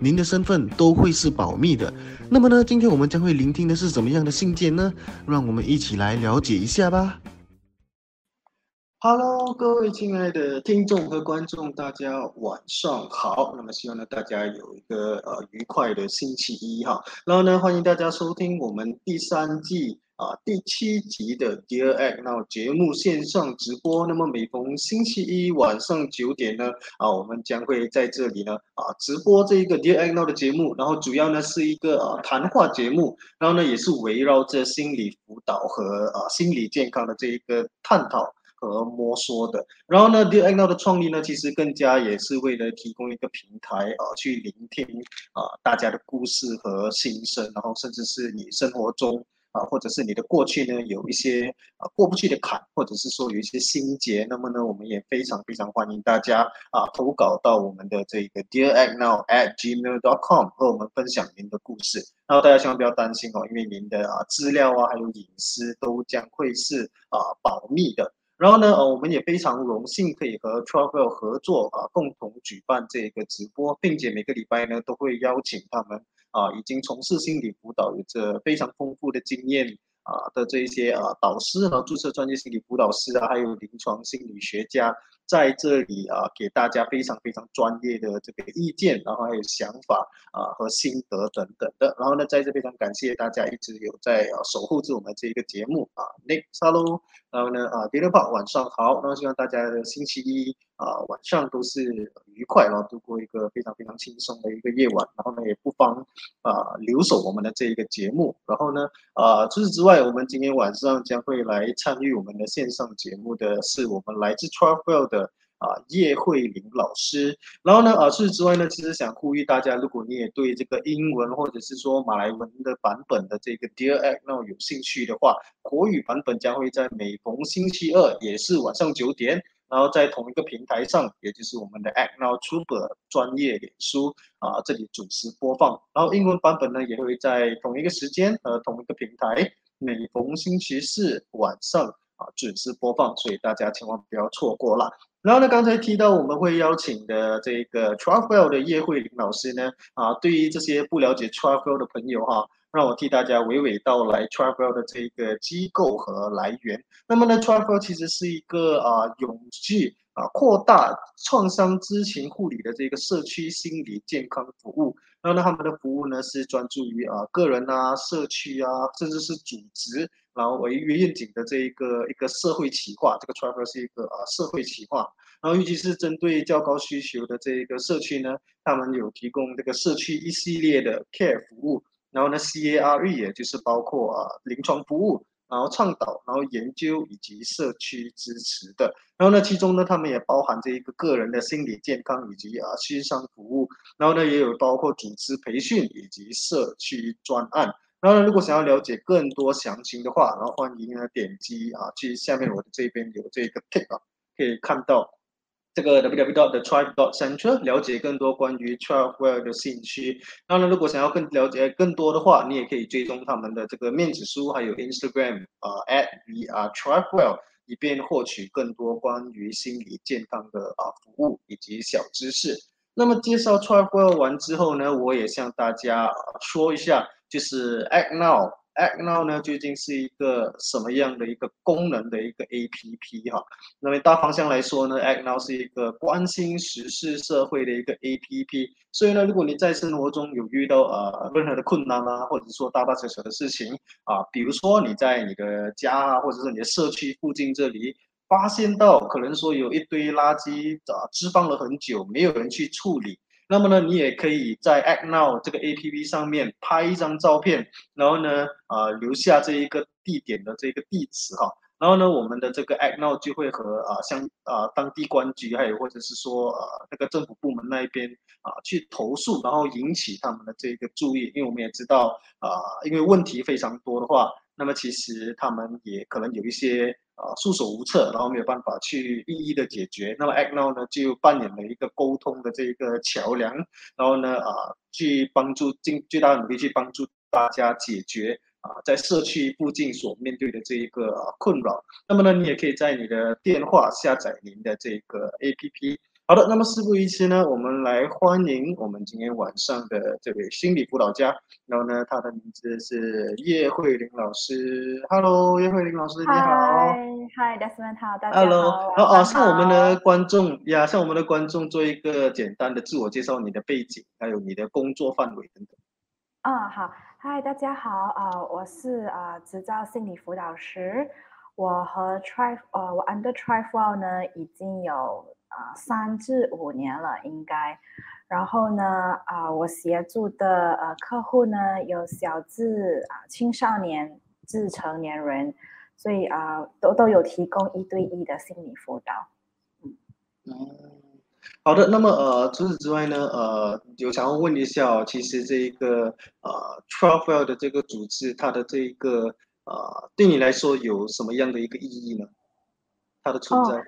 您的身份都会是保密的。那么呢，今天我们将会聆听的是怎么样的信件呢？让我们一起来了解一下吧。Hello，各位亲爱的听众和观众，大家晚上好。那么希望呢，大家有一个呃愉快的星期一哈。然后呢，欢迎大家收听我们第三季。啊，第七集的 Dear Act Now 节目线上直播，那么每逢星期一晚上九点呢，啊，我们将会在这里呢，啊，直播这一个 Dear Act Now 的节目，然后主要呢是一个啊谈话节目，然后呢也是围绕着心理辅导和啊心理健康的这一个探讨和摸索的。然后呢，Dear Act Now 的创立呢，其实更加也是为了提供一个平台啊，去聆听啊大家的故事和心声，然后甚至是你生活中。啊，或者是你的过去呢，有一些啊过不去的坎，或者是说有一些心结，那么呢，我们也非常非常欢迎大家啊投稿到我们的这个 Dear Act Now at gmail.com 和我们分享您的故事。然后大家千万不要担心哦，因为您的啊资料啊还有隐私都将会是啊保密的。然后呢，呃，我们也非常荣幸可以和 Travel 合作啊，共同举办这个直播，并且每个礼拜呢都会邀请他们。啊，已经从事心理辅导，有着非常丰富的经验啊的这一些啊导师和注册专业心理辅导师啊，还有临床心理学家在这里啊，给大家非常非常专业的这个意见，然后还有想法啊和心得等等的。然后呢，在这非常感谢大家一直有在啊守护着我们这一个节目啊，Nick，Hello，然后呢啊 d 六 r 晚上好，然后希望大家的星期一。啊，晚上都是愉快，然后度过一个非常非常轻松的一个夜晚。然后呢，也不妨啊留守我们的这一个节目。然后呢，啊除此之外，我们今天晚上将会来参与我们的线上节目的是我们来自 Travel 的啊叶慧玲老师。然后呢，啊除此之外呢，其实想呼吁大家，如果你也对这个英文或者是说马来文的版本的这个 Dear Agnow 有兴趣的话，国语版本将会在每逢星期二，也是晚上九点。然后在同一个平台上，也就是我们的 Act Now Tuber 专业脸书啊，这里准时播放。然后英文版本呢，也会在同一个时间和同一个平台，每逢星期四晚上啊准时播放，所以大家千万不要错过了。然后呢，刚才提到我们会邀请的这个 Travel 的叶慧玲老师呢，啊，对于这些不了解 Travel 的朋友哈。让我替大家娓娓道来 Travel 的这个机构和来源。那么呢，Travel 其实是一个啊，永续啊，扩大创伤知情护理的这个社区心理健康服务。然后呢，他们的服务呢是专注于啊个人啊、社区啊，甚至是组织，然后为愿景的这一个一个社会企划。这个 Travel 是一个啊社会企划。然后尤其是针对较高需求的这一个社区呢，他们有提供这个社区一系列的 Care 服务。然后呢，CARE 也就是包括啊临床服务，然后倡导，然后研究以及社区支持的。然后呢，其中呢，他们也包含这一个个人的心理健康以及啊心商服务。然后呢，也有包括组织培训以及社区专案。然后呢，如果想要了解更多详情的话，然后欢迎呢点击啊去下面我的这边有这个 tip 啊，可以看到。这个 www.thetribe.center 了解更多关于 travel 的信息。当然，如果想要更了解更多的话，你也可以追踪他们的这个面子书，还有 Instagram 啊 at vr travel，以便获取更多关于心理健康的啊服务以及小知识。那么介绍 travel 完之后呢，我也向大家说一下，就是 act now。Act Now 呢，究竟是一个什么样的一个功能的一个 APP 哈？那么大方向来说呢，Act Now 是一个关心时事社会的一个 APP。所以呢，如果你在生活中有遇到呃任何的困难啊，或者说大大小小的事情啊，比如说你在你的家啊，或者是你的社区附近这里发现到可能说有一堆垃圾啊置放了很久，没有人去处理。那么呢，你也可以在 Act Now 这个 A P P 上面拍一张照片，然后呢，啊，留下这一个地点的这个地址哈，然后呢，我们的这个 Act Now 就会和啊，像啊当地公安局还有或者是说呃那个政府部门那一边啊去投诉，然后引起他们的这个注意，因为我们也知道啊，因为问题非常多的话。那么其实他们也可能有一些啊束手无策，然后没有办法去一一的解决。那么 Act Now 呢就扮演了一个沟通的这一个桥梁，然后呢啊去帮助尽最大的努力去帮助大家解决啊在社区附近所面对的这一个困扰。那么呢你也可以在你的电话下载您的这个 APP。好的，那么事不宜迟呢，我们来欢迎我们今天晚上的这位心理辅导家。然后呢，他的名字是叶慧玲老师。Hello，叶慧玲老师，你好。Hi，Hi，Desmond，好，大家好。Hello，好啊，向我们的观众呀，向我们的观众做一个简单的自我介绍，你的背景，还有你的工作范围等等。啊，好，Hi，大家好啊，我是啊执照心理辅导师，我和 Tri，呃，我 Under Trifle 呢已经有。啊，三至五年了应该，然后呢，啊，我协助的呃客户呢有小至啊青少年至成年人，所以啊都都有提供一对一的心理辅导。嗯，好的，那么呃除此之外呢，呃有想要问一下，其实这一个呃 Travel 的这个组织，它的这一个呃对你来说有什么样的一个意义呢？它的存在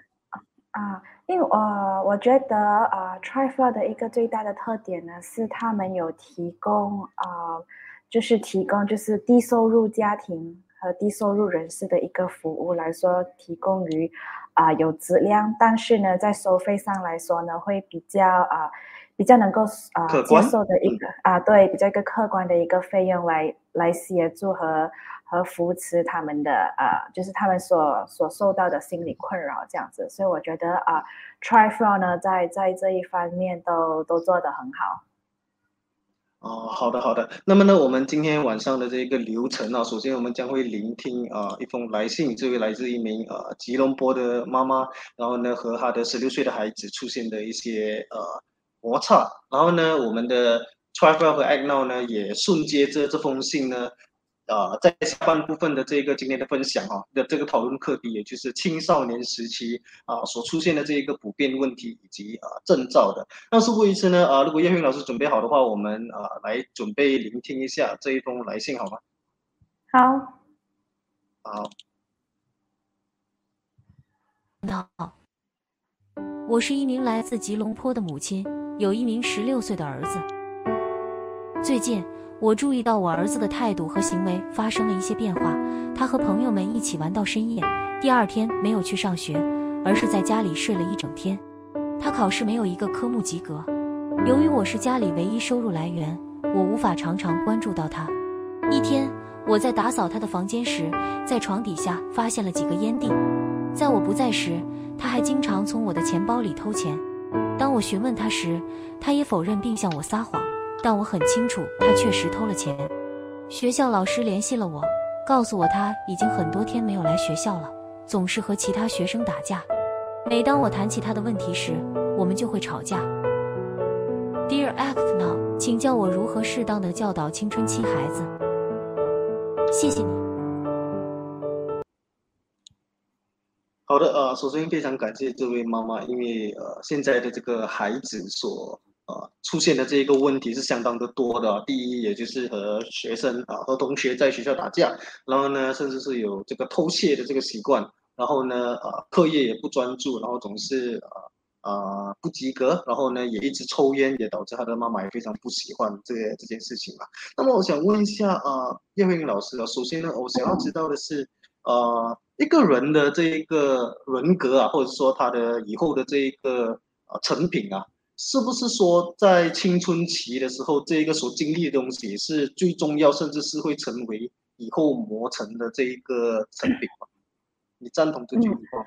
啊。因为呃，我觉得呃 t r i f l 的一个最大的特点呢，是他们有提供啊，就是提供就是低收入家庭和低收入人士的一个服务来说，提供于啊有质量，但是呢，在收费上来说呢，会比较啊比较能够啊接受的一个啊对比较一个客观的一个费用来来协助和。和扶持他们的呃，就是他们所所受到的心理困扰这样子，所以我觉得啊，Triflow 呢，在在这一方面都都做得很好。哦，好的好的。那么呢，我们今天晚上的这个流程啊，首先我们将会聆听啊一封来信，这位来自一名呃吉隆坡的妈妈，然后呢和她的十六岁的孩子出现的一些呃摩擦，然后呢我们的 Trifor 和 Act Now 呢也顺接着这封信呢。呃，在下半部分的这个今天的分享哈的这个讨论课题，也就是青少年时期啊所出现的这一个普遍问题以及啊征兆的。那事不宜迟呢，啊，如果叶云老师准备好的话，我们啊来准备聆听一下这一封来信好吗？好。好。好。我是一名来自吉隆坡的母亲，有一名十六岁的儿子。最近。我注意到我儿子的态度和行为发生了一些变化。他和朋友们一起玩到深夜，第二天没有去上学，而是在家里睡了一整天。他考试没有一个科目及格。由于我是家里唯一收入来源，我无法常常关注到他。一天，我在打扫他的房间时，在床底下发现了几个烟蒂。在我不在时，他还经常从我的钱包里偷钱。当我询问他时，他也否认并向我撒谎。但我很清楚，他确实偷了钱。学校老师联系了我，告诉我他已经很多天没有来学校了，总是和其他学生打架。每当我谈起他的问题时，我们就会吵架。Dear Act Now，请教我如何适当的教导青春期孩子。谢谢你。好的，呃，首先非常感谢这位妈妈，因为呃，现在的这个孩子所。呃，出现的这一个问题是相当的多的。第一，也就是和学生啊，和同学在学校打架，然后呢，甚至是有这个偷窃的这个习惯，然后呢，呃，课业也不专注，然后总是呃呃不及格，然后呢，也一直抽烟，也导致他的妈妈也非常不喜欢这这件事情嘛。那么我想问一下啊，叶慧英老师啊，首先呢，我想要知道的是，呃，一个人的这一个人格啊，或者说他的以后的这一个呃成品啊。是不是说在青春期的时候，这一个所经历的东西是最重要，甚至是会成为以后磨成的这一个成品吗？你赞同这句话吗？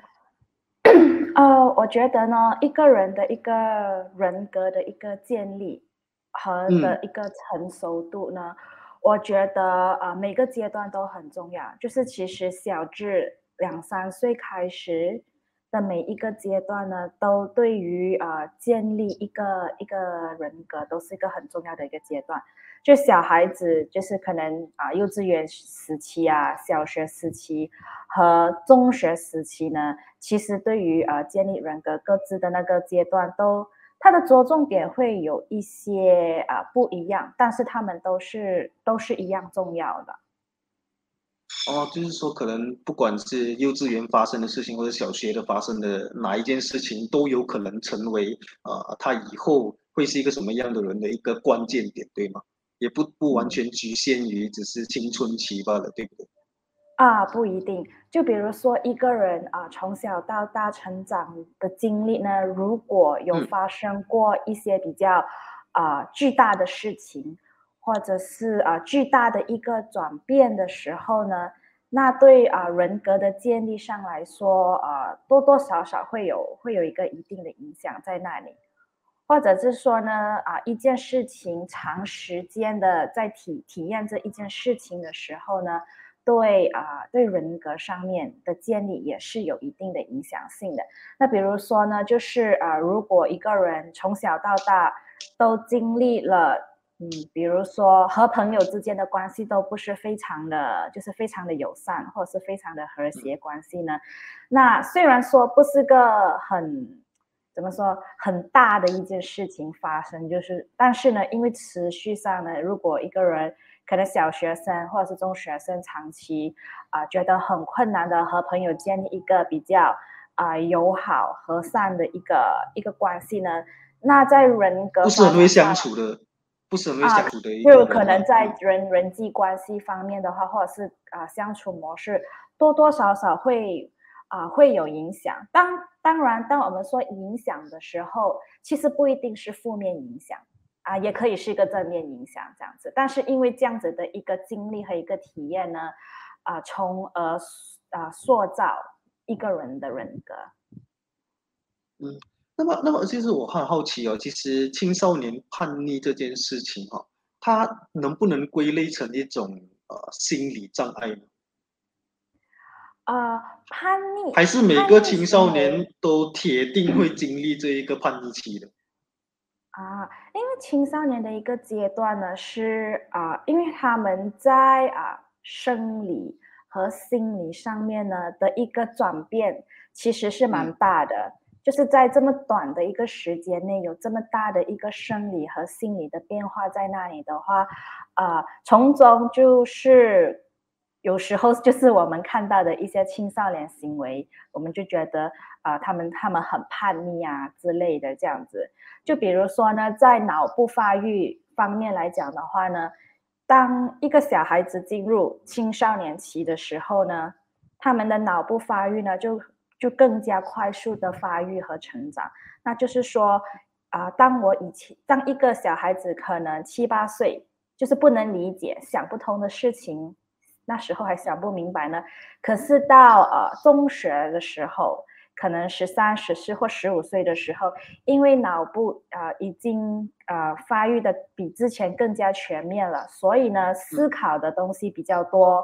呃，我觉得呢，一个人的一个人格的一个建立和的一个成熟度呢，我觉得呃每个阶段都很重要。就是其实小至两三岁开始。的每一个阶段呢，都对于呃建立一个一个人格都是一个很重要的一个阶段。就小孩子，就是可能啊幼稚园时期啊、小学时期和中学时期呢，其实对于呃建立人格各自的那个阶段，都它的着重点会有一些啊不一样，但是他们都是都是一样重要的。哦，就是说，可能不管是幼稚园发生的事情，或者小学的发生的哪一件事情，都有可能成为呃，他以后会是一个什么样的人的一个关键点，对吗？也不不完全局限于只是青春期罢了，对不对？啊，不一定。就比如说一个人啊，从小到大成长的经历呢，如果有发生过一些比较啊巨大的事情。或者是啊巨大的一个转变的时候呢，那对啊人格的建立上来说，呃多多少少会有会有一个一定的影响在那里，或者是说呢啊一件事情长时间的在体体验这一件事情的时候呢，对啊对人格上面的建立也是有一定的影响性的。那比如说呢，就是啊如果一个人从小到大都经历了。嗯，比如说和朋友之间的关系都不是非常的，就是非常的友善，或者是非常的和谐关系呢。那虽然说不是个很怎么说很大的一件事情发生，就是但是呢，因为持续上呢，如果一个人可能小学生或者是中学生长期啊觉得很困难的和朋友建立一个比较啊友好和善的一个一个关系呢，那在人格不是很会相处的。不是很相处的，就可能在人人际关系方面的话，或者是啊相处模式，多多少少会啊会有影响。当当然，当我们说影响的时候，其实不一定是负面影响啊，也可以是一个正面影响这样子。但是因为这样子的一个经历和一个体验呢，啊，从而啊塑造一个人的人格。嗯。那么，那么，其实我很好奇哦，其实青少年叛逆这件事情哈，它能不能归类成一种呃心理障碍呢？呃，叛逆还是每个青少年都铁定会经历这一个叛逆期的？啊，因为青少年的一个阶段呢，是啊，因为他们在啊生理和心理上面呢的一个转变，其实是蛮大的。就是在这么短的一个时间内，有这么大的一个生理和心理的变化在那里的话，啊，从中就是有时候就是我们看到的一些青少年行为，我们就觉得啊，他们他们很叛逆啊之类的这样子。就比如说呢，在脑部发育方面来讲的话呢，当一个小孩子进入青少年期的时候呢，他们的脑部发育呢就。就更加快速的发育和成长，那就是说，啊，当我以前当一个小孩子可能七八岁，就是不能理解、想不通的事情，那时候还想不明白呢。可是到呃中学的时候，可能十三、十四或十五岁的时候，因为脑部啊已经呃发育的比之前更加全面了，所以呢，思考的东西比较多。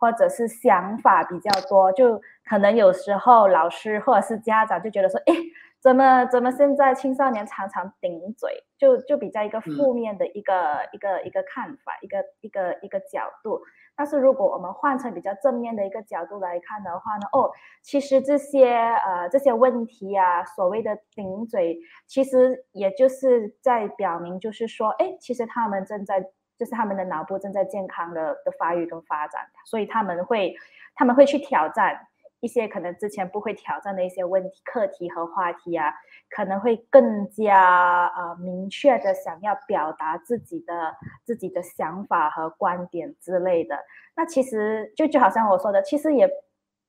或者是想法比较多，就可能有时候老师或者是家长就觉得说，哎，怎么怎么现在青少年常常顶嘴，就就比较一个负面的一个一个一个看法，一个一个一个角度。但是如果我们换成比较正面的一个角度来看的话呢，哦，其实这些呃这些问题啊，所谓的顶嘴，其实也就是在表明，就是说，哎，其实他们正在。就是他们的脑部正在健康的的发育跟发展，所以他们会他们会去挑战一些可能之前不会挑战的一些问题、课题和话题啊，可能会更加呃明确的想要表达自己的自己的想法和观点之类的。那其实就就好像我说的，其实也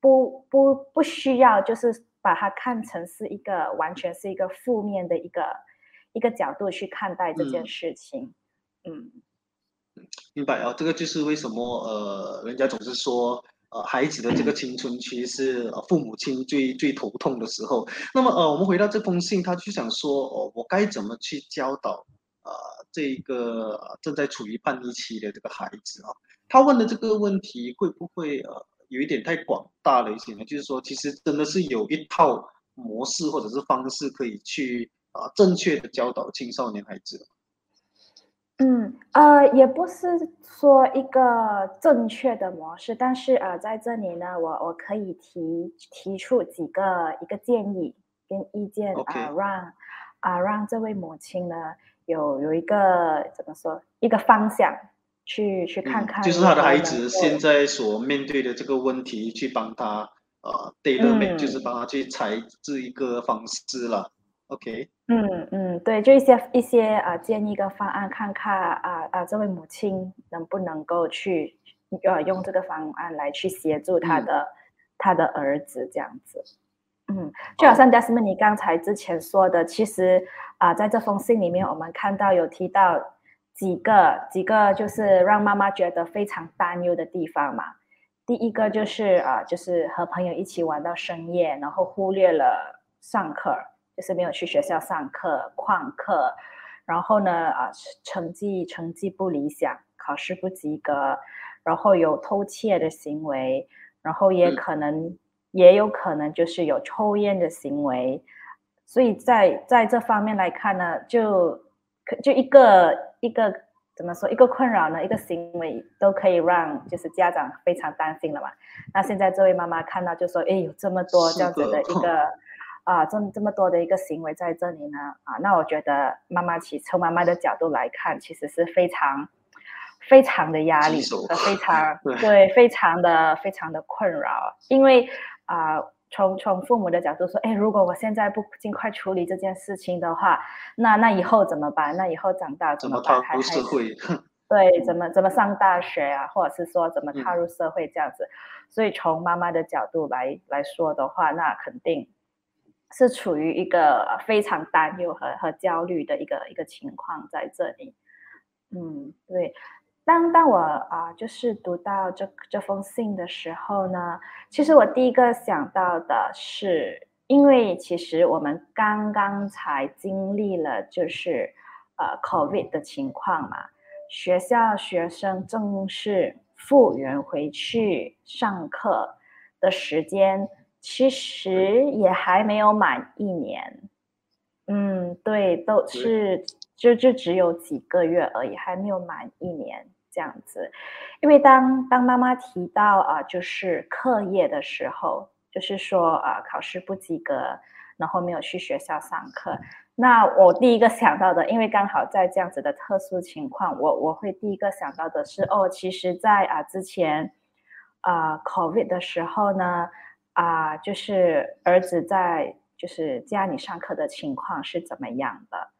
不不不需要就是把它看成是一个完全是一个负面的一个一个角度去看待这件事情，嗯。明白啊，这个就是为什么呃，人家总是说呃，孩子的这个青春期是父母亲最最头痛的时候。那么呃，我们回到这封信，他就想说哦，我该怎么去教导啊这个正在处于叛逆期的这个孩子啊？他问的这个问题会不会呃有一点太广大了一些呢？就是说，其实真的是有一套模式或者是方式可以去啊正确的教导青少年孩子。嗯，呃，也不是说一个正确的模式，但是呃，在这里呢，我我可以提提出几个一个建议跟意见啊，让啊让这位母亲呢有有一个怎么说一个方向去去看看，就是他的孩子现在所面对的这个问题，去帮他呃 d a t a m 就是帮他去采制一个方式了。OK，嗯嗯，对，就一些一些啊建议跟方案，看看啊啊这位母亲能不能够去呃用这个方案来去协助他的他的儿子这样子。嗯，就好像 Desmond 你刚才之前说的，其实啊在这封信里面，我们看到有提到几个几个就是让妈妈觉得非常担忧的地方嘛。第一个就是啊就是和朋友一起玩到深夜，然后忽略了上课。就是没有去学校上课旷课，然后呢啊成绩成绩不理想，考试不及格，然后有偷窃的行为，然后也可能也有可能就是有抽烟的行为，所以在在这方面来看呢，就就一个一个怎么说一个困扰呢，一个行为都可以让就是家长非常担心了嘛。那现在这位妈妈看到就说，哎，有这么多这样子的一个。啊，这这么多的一个行为在这里呢，啊，那我觉得妈妈其从妈妈的角度来看，其实是非常非常的压力和非常 对非常的非常的困扰，因为啊，从从父母的角度说，哎，如果我现在不尽快处理这件事情的话，那那以后怎么办？那以后长大怎么办？踏入社会？对，怎么怎么上大学啊，或者是说怎么踏入社会这样子？所以从妈妈的角度来来说的话，那肯定。是处于一个非常担忧和和焦虑的一个一个情况在这里，嗯，对。当当我啊，就是读到这这封信的时候呢，其实我第一个想到的是，因为其实我们刚刚才经历了就是呃 COVID 的情况嘛，学校学生正式复原回去上课的时间。其实也还没有满一年，嗯，对，都是就就只有几个月而已，还没有满一年这样子。因为当当妈妈提到啊，就是课业的时候，就是说啊，考试不及格，然后没有去学校上课，那我第一个想到的，因为刚好在这样子的特殊情况，我我会第一个想到的是，哦，其实，在啊之前啊 COVID 的时候呢。啊，就是儿子在就是家里上课的情况是怎么样的？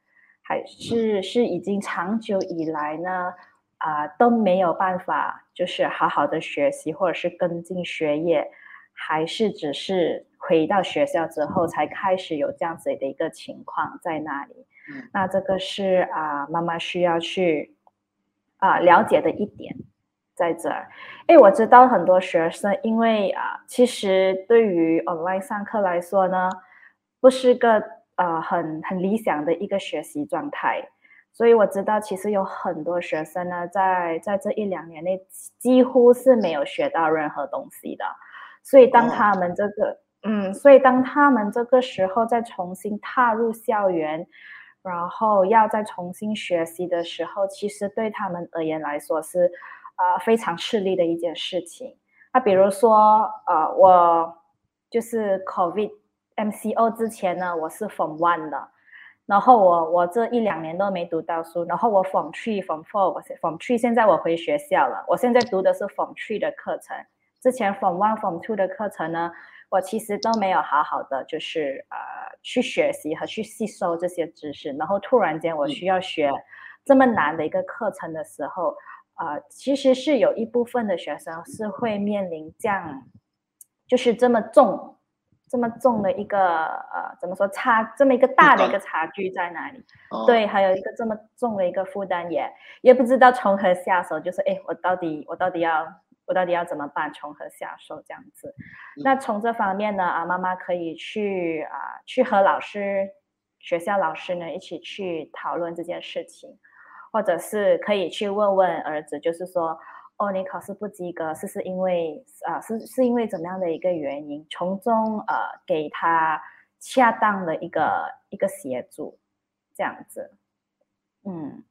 还是是已经长久以来呢？啊，都没有办法就是好好的学习或者是跟进学业，还是只是回到学校之后才开始有这样子的一个情况在那里？那这个是啊，妈妈需要去啊了解的一点。在这儿，哎，我知道很多学生，因为啊，其实对于 online 上课来说呢，不是个呃很很理想的一个学习状态，所以我知道其实有很多学生呢，在在这一两年内几乎是没有学到任何东西的，所以当他们这个嗯，所以当他们这个时候再重新踏入校园，然后要再重新学习的时候，其实对他们而言来说是。啊，非常吃力的一件事情。那比如说，呃，我就是 COVID MCO 之前呢，我是 Form One 的，然后我我这一两年都没读到书，然后我 Form Three、Form Four，我 Form Three 现在我回学校了，我现在读的是 Form Three 的课程。之前 Form One、Form Two 的课程呢，我其实都没有好好的就是呃去学习和去吸收这些知识，然后突然间我需要学这么难的一个课程的时候。啊，其实是有一部分的学生是会面临这样，就是这么重、这么重的一个呃，怎么说差这么一个大的一个差距在哪里？对，还有一个这么重的一个负担，也也不知道从何下手。就是哎，我到底我到底要我到底要怎么办？从何下手这样子？那从这方面呢，啊，妈妈可以去啊，去和老师、学校老师呢一起去讨论这件事情。或者是可以去问问儿子，就是说，哦，你考试不及格，是是因为啊，是是因为怎么样的一个原因？从中呃给他恰当的一个一个协助，这样子，嗯，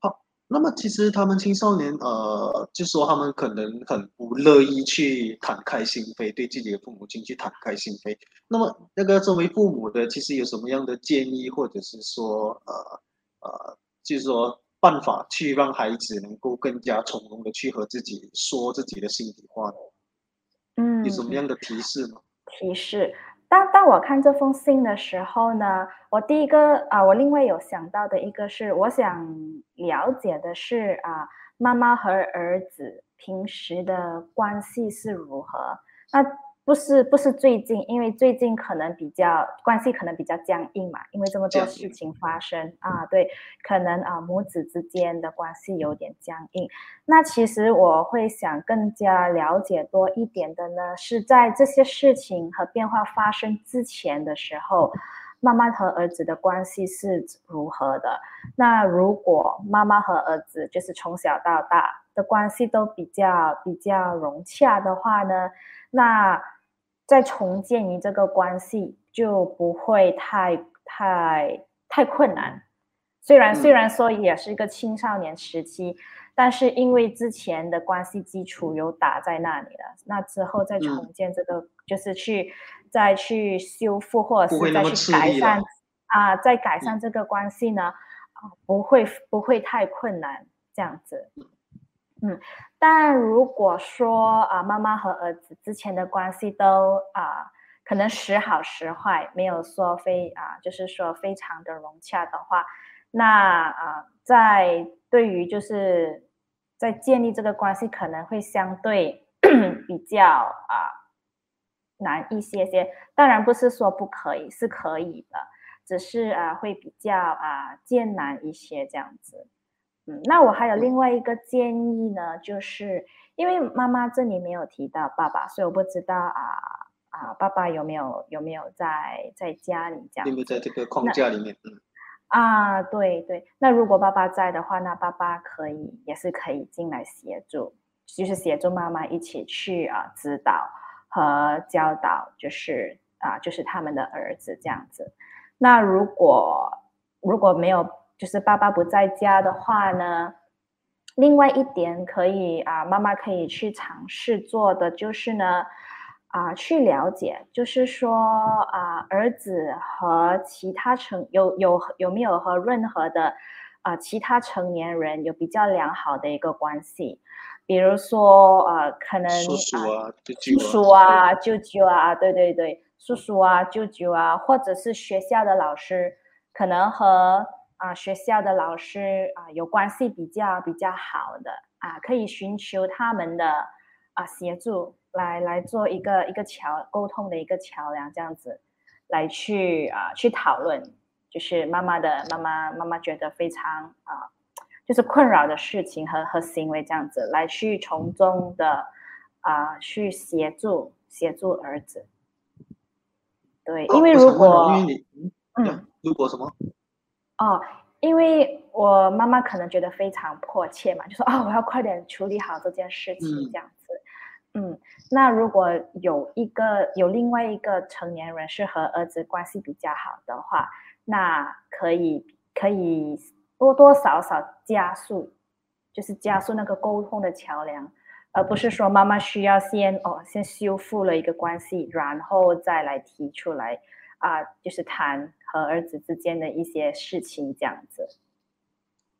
好。那么其实他们青少年呃，就说他们可能很不乐意去敞开心扉，对自己的父母亲去敞开心扉。那么那个作为父母的，其实有什么样的建议，或者是说呃呃。就是说，办法去让孩子能够更加从容的去和自己说自己的心里话呢？嗯，有什么样的提示吗？提示。当当我看这封信的时候呢，我第一个啊，我另外有想到的一个是，我想了解的是啊，妈妈和儿子平时的关系是如何？那。不是不是最近，因为最近可能比较关系可能比较僵硬嘛，因为这么多事情发生啊，对，可能啊母子之间的关系有点僵硬。那其实我会想更加了解多一点的呢，是在这些事情和变化发生之前的时候，妈妈和儿子的关系是如何的？那如果妈妈和儿子就是从小到大的关系都比较比较融洽的话呢，那在重建你这个关系就不会太太太困难。虽然虽然说也是一个青少年时期，但是因为之前的关系基础有打在那里了，那之后再重建这个，就是去再去修复或者是再去改善啊，再改善这个关系呢，啊，不会不会太困难这样子。嗯，但如果说啊，妈妈和儿子之前的关系都啊，可能时好时坏，没有说非啊，就是说非常的融洽的话，那啊，在对于就是在建立这个关系，可能会相对 比较啊难一些些。当然不是说不可以，是可以的，只是啊会比较啊艰难一些这样子。嗯，那我还有另外一个建议呢，就是因为妈妈这里没有提到爸爸，所以我不知道啊啊，爸爸有没有有没有在在家里这样？并没有在这个框架里面？嗯，啊，对对，那如果爸爸在的话，那爸爸可以也是可以进来协助，就是协助妈妈一起去啊指导和教导，就是啊就是他们的儿子这样子。那如果如果没有。就是爸爸不在家的话呢，另外一点可以啊，妈妈可以去尝试做的就是呢，啊，去了解，就是说啊，儿子和其他成有有有没有和任何的啊其他成年人有比较良好的一个关系，比如说呃，可能叔叔啊、叔叔啊、舅舅啊，对对对，叔叔啊、舅舅啊，或者是学校的老师，可能和。啊，学校的老师啊，有关系比较比较好的啊，可以寻求他们的啊协助，来来做一个一个桥沟通的一个桥梁，这样子来去啊去讨论，就是妈妈的妈妈妈妈觉得非常啊，就是困扰的事情和和行为这样子，来去从中的啊去协助协助儿子。对，因为如果嗯，如果什么？哦，因为我妈妈可能觉得非常迫切嘛，就说啊，我要快点处理好这件事情，这样子。嗯，那如果有一个有另外一个成年人是和儿子关系比较好的话，那可以可以多多少少加速，就是加速那个沟通的桥梁，而不是说妈妈需要先哦先修复了一个关系，然后再来提出来。啊，就是谈和儿子之间的一些事情，这样子。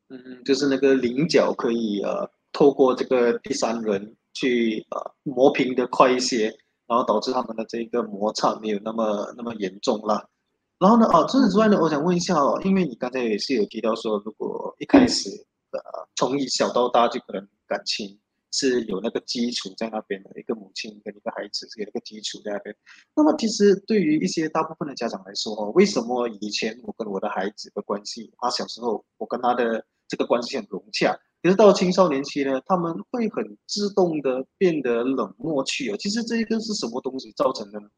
嗯，就是那个棱角可以呃，透过这个第三人去呃磨平的快一些，然后导致他们的这个摩擦没有那么那么严重了。然后呢，哦，除此之外呢，我想问一下哦，因为你刚才也是有提到说，如果一开始呃从小到大就可能感情。是有那个基础在那边的一个母亲跟一个孩子是有那个基础在那边。那么其实对于一些大部分的家长来说，哦，为什么以前我跟我的孩子的关系，他小时候我跟他的这个关系很融洽，可是到青少年期呢，他们会很自动的变得冷漠去哦。其实这一个是什么东西造成的呢？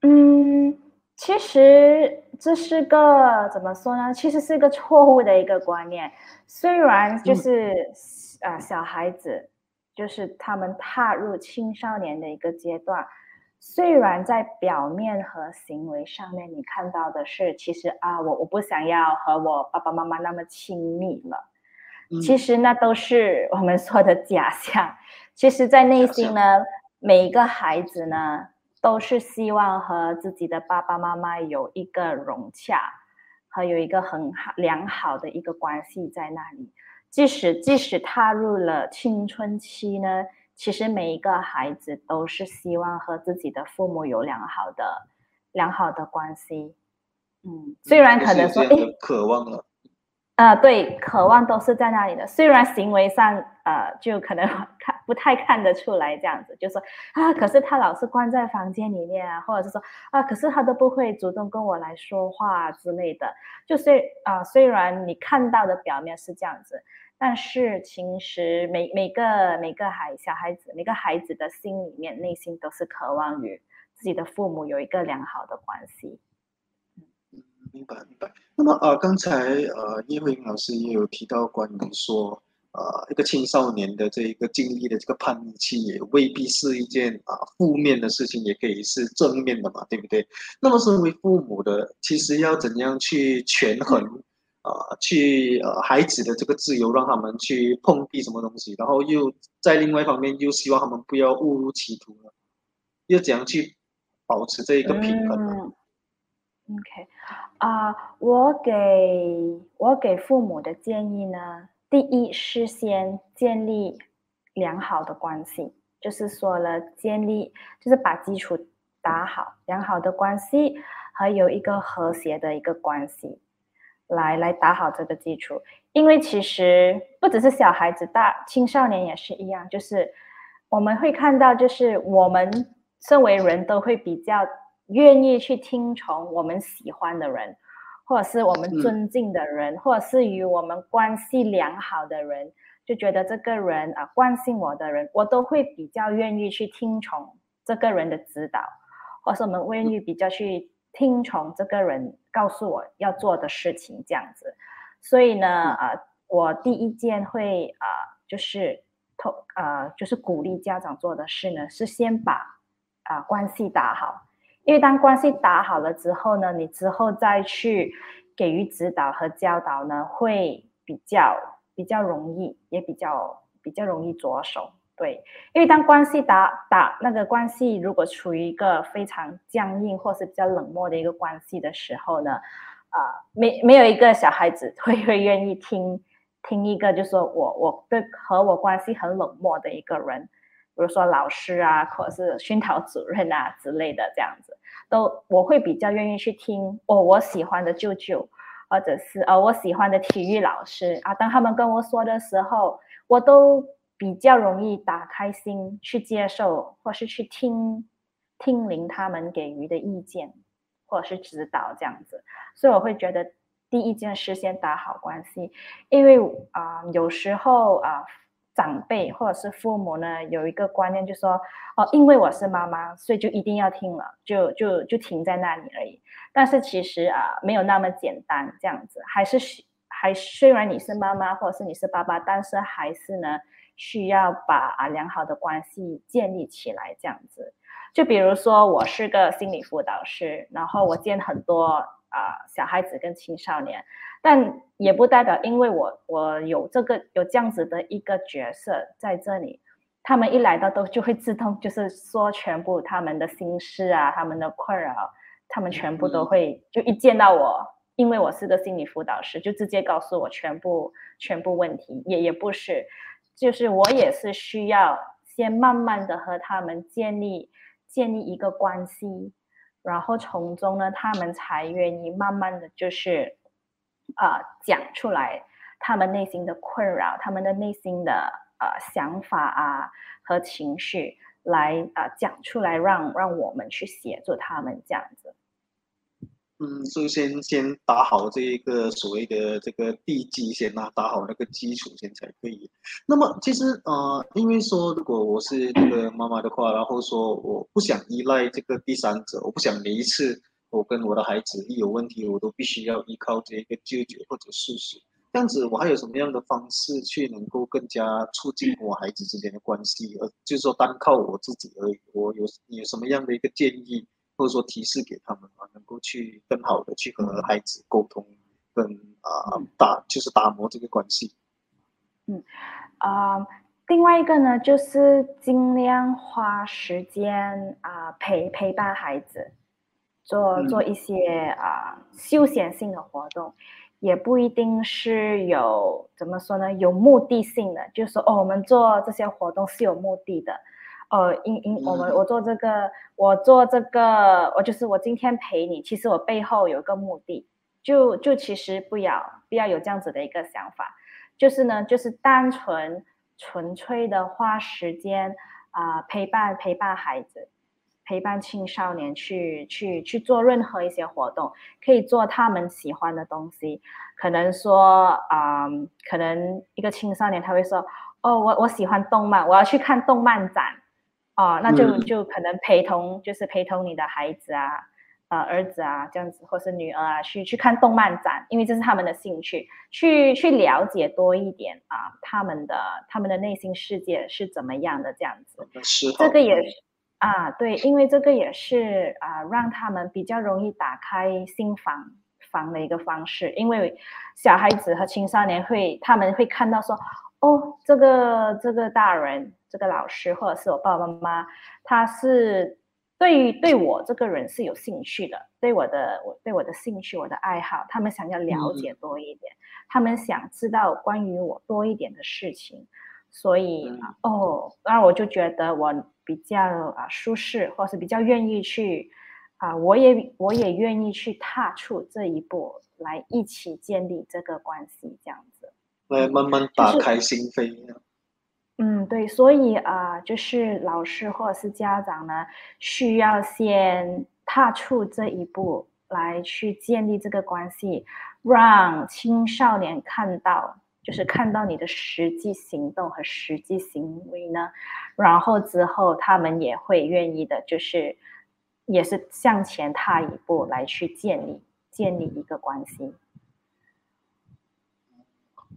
嗯，其实这是个怎么说呢？其实是一个错误的一个观念，虽然就是。啊，小孩子就是他们踏入青少年的一个阶段，虽然在表面和行为上面，你看到的是，其实啊，我我不想要和我爸爸妈妈那么亲密了，其实那都是我们说的假象。其实，在内心呢，每一个孩子呢，都是希望和自己的爸爸妈妈有一个融洽。和有一个很好良好的一个关系在那里。即使即使踏入了青春期呢，其实每一个孩子都是希望和自己的父母有良好的良好的关系。嗯，虽然可能说，哎，渴望了。呃，对，渴望都是在那里的。虽然行为上，呃，就可能 看不太看得出来这样子，就说啊，可是他老是关在房间里面啊，或者是说啊，可是他都不会主动跟我来说话之类的。就虽啊，虽然你看到的表面是这样子，但是其实每每个每个孩小孩子，每个孩子的心里面内心都是渴望与自己的父母有一个良好的关系。明白明白。那么呃，刚才呃叶慧英老师也有提到关于说，呃一个青少年的这一个经历的这个叛逆期，也未必是一件啊负面的事情，也可以是正面的嘛，对不对？那么身为父母的，其实要怎样去权衡啊，去呃孩子的这个自由，让他们去碰壁什么东西，然后又在另外一方面又希望他们不要误入歧途了？又怎样去保持这一个平衡呢？OK，啊，我给我给父母的建议呢，第一是先建立良好的关系，就是说了建立，就是把基础打好，良好的关系和有一个和谐的一个关系，来来打好这个基础。因为其实不只是小孩子，大青少年也是一样，就是我们会看到，就是我们身为人都会比较。愿意去听从我们喜欢的人，或者是我们尊敬的人，或者是与我们关系良好的人，就觉得这个人啊关心我的人，我都会比较愿意去听从这个人的指导，或是我们愿意比较去听从这个人告诉我要做的事情这样子。所以呢，呃，我第一件会呃，就是透呃，就是鼓励家长做的事呢，是先把啊关系打好。因为当关系打好了之后呢，你之后再去给予指导和教导呢，会比较比较容易，也比较比较容易着手。对，因为当关系打打那个关系如果处于一个非常僵硬或是比较冷漠的一个关系的时候呢，啊，没没有一个小孩子 会会愿意听听一个就说我我对和我关系很冷漠的一个人。比如说老师啊，或者是熏陶主任啊之类的，这样子都我会比较愿意去听哦，我喜欢的舅舅，或者是呃我喜欢的体育老师啊，当他们跟我说的时候，我都比较容易打开心去接受，或是去听听聆他们给予的意见，或者是指导这样子，所以我会觉得第一件事先打好关系，因为啊有时候啊。长辈或者是父母呢，有一个观念，就说哦，因为我是妈妈，所以就一定要听了，就就就停在那里而已。但是其实啊，没有那么简单，这样子还是还虽然你是妈妈或者是你是爸爸，但是还是呢，需要把啊良好的关系建立起来，这样子。就比如说，我是个心理辅导师，然后我见很多。啊，小孩子跟青少年，但也不代表因为我我有这个有这样子的一个角色在这里，他们一来到都就会自动就是说全部他们的心事啊，他们的困扰，他们全部都会就一见到我，因为我是个心理辅导师，就直接告诉我全部全部问题，也也不是，就是我也是需要先慢慢的和他们建立建立一个关系。然后从中呢，他们才愿意慢慢的就是，啊，讲出来他们内心的困扰，他们的内心的呃想法啊和情绪，来啊讲出来，让让我们去协助他们这样子。嗯，首先先打好这一个所谓的这个地基，先啊，打好那个基础先才可以。那么其实呃，因为说如果我是这个妈妈的话，然后说我不想依赖这个第三者，我不想每一次我跟我的孩子一有问题，我都必须要依靠这一个舅舅或者叔叔。这样子，我还有什么样的方式去能够更加促进我孩子之间的关系？而就是说单靠我自己而已，我有有什么样的一个建议？或者说提示给他们啊，能够去更好的去和孩子沟通，跟啊打就是打磨这个关系。嗯啊，另外一个呢，就是尽量花时间啊陪陪伴孩子，做做一些啊休闲性的活动，也不一定是有怎么说呢？有目的性的，就是说哦，我们做这些活动是有目的的。哦，因因我们我做这个，我做这个，我就是我今天陪你，其实我背后有一个目的，就就其实不要不要有这样子的一个想法，就是呢，就是单纯纯粹的花时间啊陪伴陪伴孩子，陪伴青少年去去去做任何一些活动，可以做他们喜欢的东西，可能说啊，可能一个青少年他会说，哦，我我喜欢动漫，我要去看动漫展。哦，那就就可能陪同，就是陪同你的孩子啊，呃，儿子啊，这样子，或是女儿啊，去去看动漫展，因为这是他们的兴趣，去去了解多一点啊，他们的他们的内心世界是怎么样的这样子。是，这个也是啊，对，因为这个也是啊，让他们比较容易打开心房房的一个方式，因为小孩子和青少年会他们会看到说，哦，这个这个大人。这个老师或者是我爸爸妈妈，他是对于对我这个人是有兴趣的，对我的我对我的兴趣、我的爱好，他们想要了解多一点，他们想知道关于我多一点的事情，所以哦，那我就觉得我比较啊舒适，或是比较愿意去啊，我也我也愿意去踏出这一步，来一起建立这个关系，这样子，来慢慢打开心扉。嗯，对，所以啊，就是老师或者是家长呢，需要先踏出这一步来去建立这个关系，让青少年看到，就是看到你的实际行动和实际行为呢，然后之后他们也会愿意的，就是也是向前踏一步来去建立建立一个关系。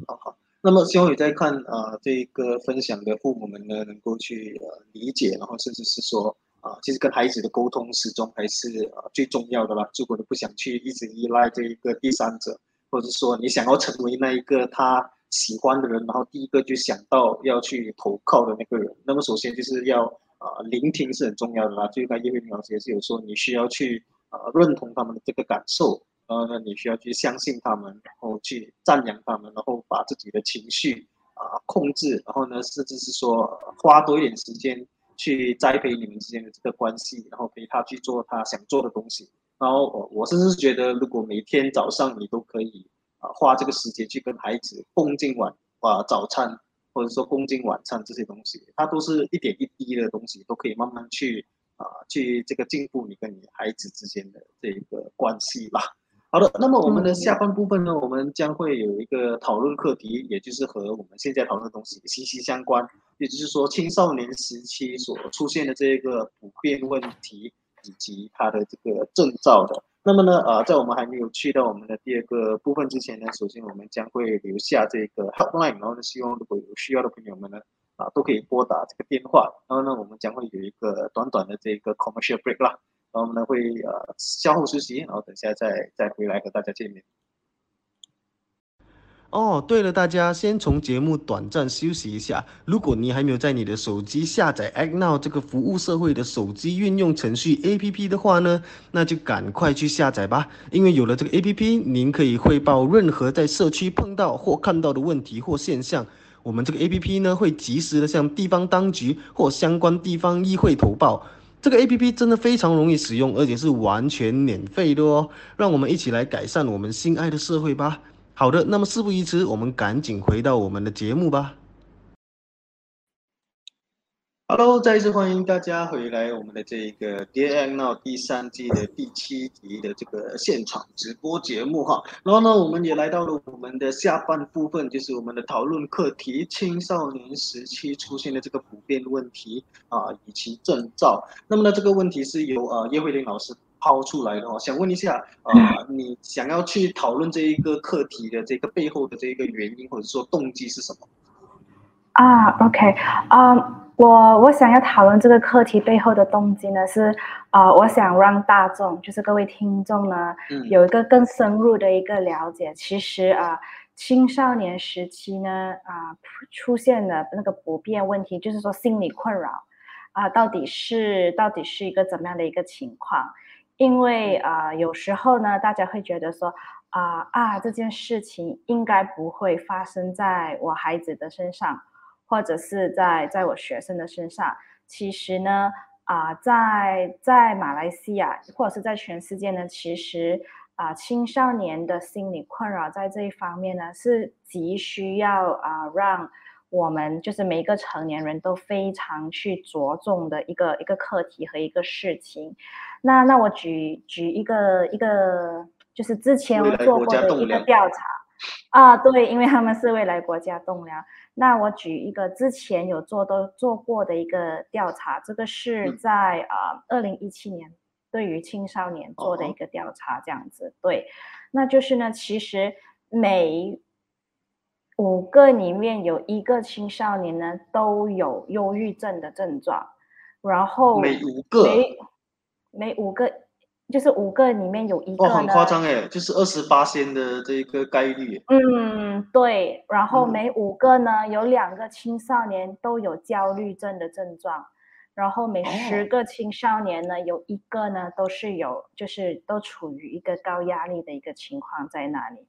好好。那么，希望你在看啊，这个分享的父母们呢，能够去呃理解，然后甚至是说啊，其实跟孩子的沟通始终还是呃最重要的啦。如果你不想去一直依赖这一个第三者，或者说你想要成为那一个他喜欢的人，然后第一个就想到要去投靠的那个人，那么首先就是要啊聆听是很重要的啦。就刚叶慧玲老师也是有说，你需要去啊认同他们的这个感受。然后呢，你需要去相信他们，然后去赞扬他们，然后把自己的情绪啊控制，然后呢，甚至是说花多一点时间去栽培你们之间的这个关系，然后陪他去做他想做的东西。然后我我甚至觉得，如果每天早上你都可以啊花这个时间去跟孩子共进晚啊早餐，或者说共进晚餐这些东西，它都是一点一滴的东西，都可以慢慢去啊去这个进步你跟你孩子之间的这个关系吧。好的，那么我们的下半部分呢，我们将会有一个讨论课题，也就是和我们现在讨论的东西息息相关，也就是说青少年时期所出现的这个普遍问题以及它的这个征兆的。那么呢，呃，在我们还没有去到我们的第二个部分之前呢，首先我们将会留下这个 hotline，然后呢，希望如果有需要的朋友们呢，啊，都可以拨打这个电话，然后呢，我们将会有一个短短的这个 commercial break 啦。然后我们呢会呃相互实习，然后等下再再回来和大家见面。哦，对了，大家先从节目短暂休息一下。如果你还没有在你的手机下载 Act Now 这个服务社会的手机运用程序 APP 的话呢，那就赶快去下载吧。因为有了这个 APP，您可以汇报任何在社区碰到或看到的问题或现象。我们这个 APP 呢会及时的向地方当局或相关地方议会投报。这个 A P P 真的非常容易使用，而且是完全免费的哦。让我们一起来改善我们心爱的社会吧。好的，那么事不宜迟，我们赶紧回到我们的节目吧。Hello，再一次欢迎大家回来我们的这个《Dear Now》第三季的第七集的这个现场直播节目哈。然后呢，我们也来到了我们的下半部分，就是我们的讨论课题：青少年时期出现的这个普遍问题啊，以及征兆。那么呢，这个问题是由呃叶慧玲老师抛出来的哦。想问一下啊，你想要去讨论这一个课题的这个背后的这个原因或者说动机是什么？啊，OK，啊。我我想要讨论这个课题背后的动机呢，是，呃，我想让大众，就是各位听众呢，有一个更深入的一个了解。其实啊，青少年时期呢，啊，出现的那个不便问题，就是说心理困扰，啊，到底是到底是一个怎么样的一个情况？因为啊，有时候呢，大家会觉得说啊啊，这件事情应该不会发生在我孩子的身上，或者是在在我学生的身上。其实呢，啊，在在马来西亚或者是在全世界呢，其实啊，青少年的心理困扰在这一方面呢，是急需要啊让。我们就是每一个成年人都非常去着重的一个一个课题和一个事情。那那我举举一个一个，就是之前我做过的一个调查啊，对，因为他们是未来国家栋梁。那我举一个之前有做都做过的一个调查，这个是在啊二零一七年对于青少年做的一个调查，这样子。对，那就是呢，其实每五个里面有一个青少年呢，都有忧郁症的症状，然后每五个，每每五个就是五个里面有一个，哦，很夸张哎，就是二十八仙的这个概率。嗯，对，然后每五个呢，有两个青少年都有焦虑症的症状，然后每十个青少年呢，有一个呢都是有，就是都处于一个高压力的一个情况在那里，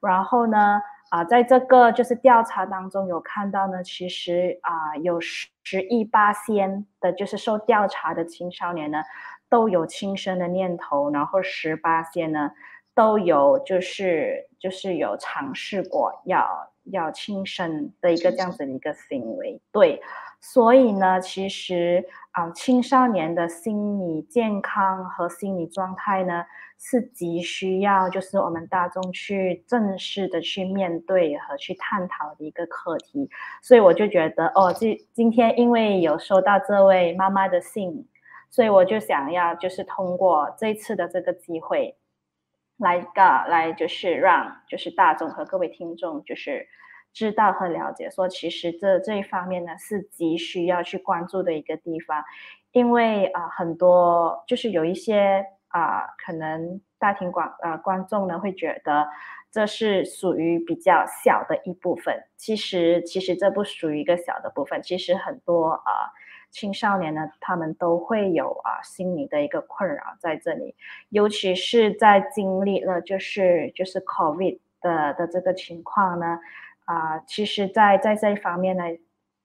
然后呢。啊，在这个就是调查当中有看到呢，其实啊有十亿八仙的，就是受调查的青少年呢，都有轻生的念头，然后十八仙呢都有就是就是有尝试过要要轻生的一个这样子的一个行为。对，所以呢，其实啊青少年的心理健康和心理状态呢。是急需要，就是我们大众去正式的去面对和去探讨的一个课题，所以我就觉得，哦，今今天因为有收到这位妈妈的信，所以我就想要，就是通过这次的这个机会，来个来就是让就是大众和各位听众就是知道和了解，说其实这这一方面呢是急需要去关注的一个地方，因为啊很多就是有一些。啊，可能大庭广呃观众呢会觉得这是属于比较小的一部分。其实其实这不属于一个小的部分。其实很多啊青少年呢，他们都会有啊心理的一个困扰在这里，尤其是在经历了就是就是 COVID 的的这个情况呢，啊，其实在在这一方面呢，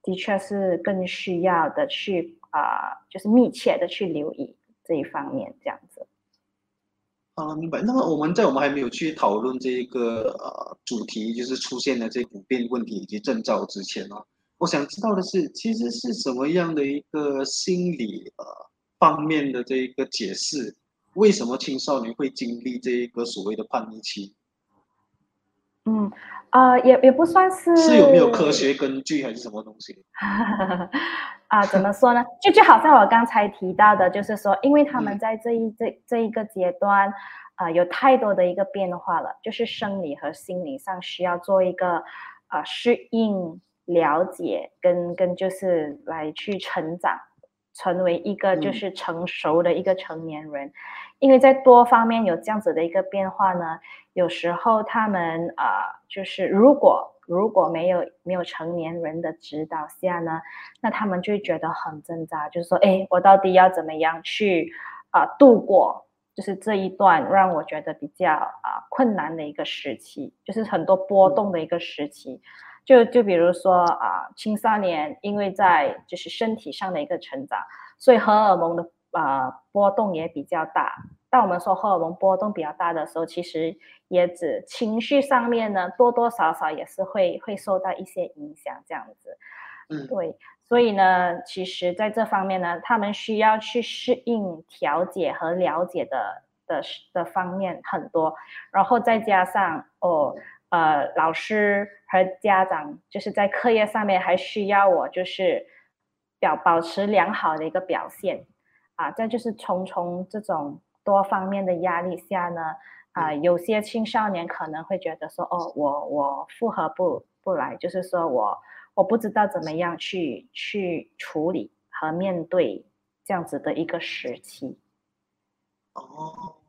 的确是更需要的去啊，就是密切的去留意这一方面这样子。啊，明白。那么我们在我们还没有去讨论这个呃主题，就是出现的这普遍问题以及征兆之前呢，我想知道的是，其实是什么样的一个心理呃方面的这一个解释？为什么青少年会经历这一个所谓的叛逆期？嗯，啊，也也不算是是有没有科学根据还是什么东西？啊，怎么说呢？就就好像我刚才提到的，就是说，因为他们在这一这这一个阶段，啊，有太多的一个变化了，就是生理和心理上需要做一个啊适应、了解跟跟就是来去成长，成为一个就是成熟的一个成年人。因为在多方面有这样子的一个变化呢，有时候他们啊，就是如果。如果没有没有成年人的指导下呢，那他们就会觉得很挣扎，就是说，哎，我到底要怎么样去啊度过，就是这一段让我觉得比较啊困难的一个时期，就是很多波动的一个时期。就就比如说啊，青少年因为在就是身体上的一个成长，所以荷尔蒙的啊波动也比较大。当我们说荷尔蒙波动比较大的时候，其实也指情绪上面呢，多多少少也是会会受到一些影响，这样子。嗯，对。所以呢，其实在这方面呢，他们需要去适应、调节和了解的的的方面很多。然后再加上哦，呃，老师和家长就是在课业上面还需要我就是表保持良好的一个表现啊。再就是重重这种。多方面的压力下呢，啊，有些青少年可能会觉得说，哦，我我复合不不来，就是说我我不知道怎么样去去处理和面对这样子的一个时期。哦，